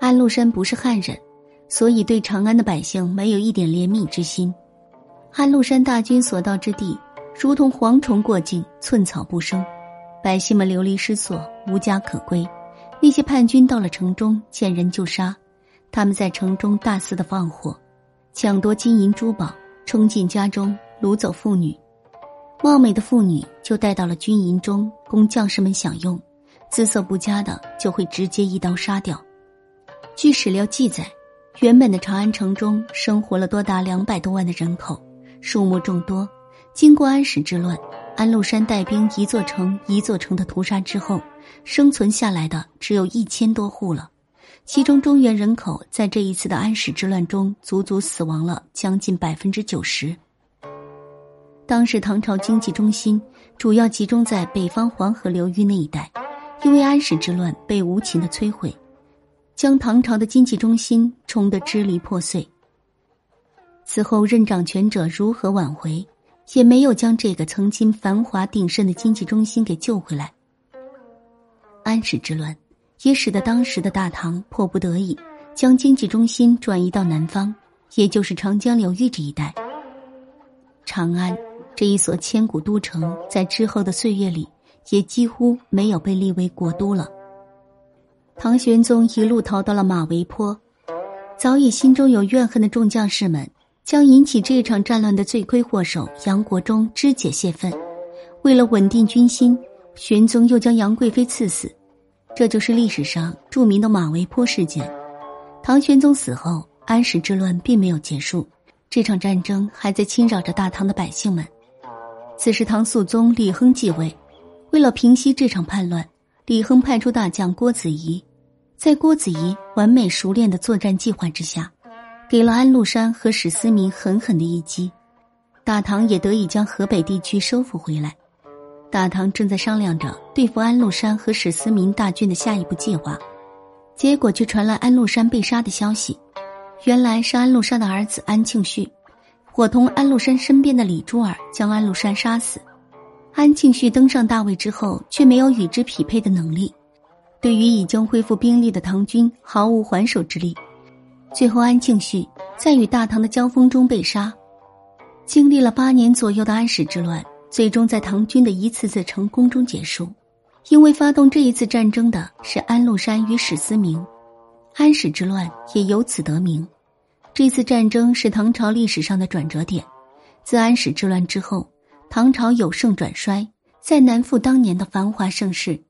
安禄山不是汉人，所以对长安的百姓没有一点怜悯之心。安禄山大军所到之地，如同蝗虫过境，寸草不生，百姓们流离失所，无家可归。那些叛军到了城中，见人就杀，他们在城中大肆的放火，抢夺金银珠宝，冲进家中掳走妇女，貌美的妇女就带到了军营中供将士们享用，姿色不佳的就会直接一刀杀掉。据史料记载，原本的长安城中生活了多达两百多万的人口，数目众多。经过安史之乱，安禄山带兵一座城一座城的屠杀之后，生存下来的只有一千多户了。其中中原人口在这一次的安史之乱中，足足死亡了将近百分之九十。当时唐朝经济中心主要集中在北方黄河流域那一带，因为安史之乱被无情的摧毁。将唐朝的经济中心冲得支离破碎。此后任掌权者如何挽回，也没有将这个曾经繁华鼎盛的经济中心给救回来。安史之乱也使得当时的大唐迫不得已将经济中心转移到南方，也就是长江流域这一带。长安这一所千古都城，在之后的岁月里也几乎没有被立为国都了。唐玄宗一路逃到了马嵬坡，早已心中有怨恨的众将士们，将引起这场战乱的罪魁祸首杨国忠肢解泄愤。为了稳定军心，玄宗又将杨贵妃赐死，这就是历史上著名的马嵬坡事件。唐玄宗死后，安史之乱并没有结束，这场战争还在侵扰着大唐的百姓们。此时，唐肃宗李亨继位，为了平息这场叛乱，李亨派出大将郭子仪。在郭子仪完美熟练的作战计划之下，给了安禄山和史思明狠狠的一击，大唐也得以将河北地区收复回来。大唐正在商量着对付安禄山和史思明大军的下一步计划，结果却传来安禄山被杀的消息。原来是安禄山的儿子安庆绪，伙同安禄山身边的李珠儿将安禄山杀死。安庆绪登上大位之后，却没有与之匹配的能力。对于已经恢复兵力的唐军毫无还手之力，最后安庆绪在与大唐的交锋中被杀。经历了八年左右的安史之乱，最终在唐军的一次次成功中结束。因为发动这一次战争的是安禄山与史思明，安史之乱也由此得名。这次战争是唐朝历史上的转折点。自安史之乱之后，唐朝由盛转衰，再难复当年的繁华盛世。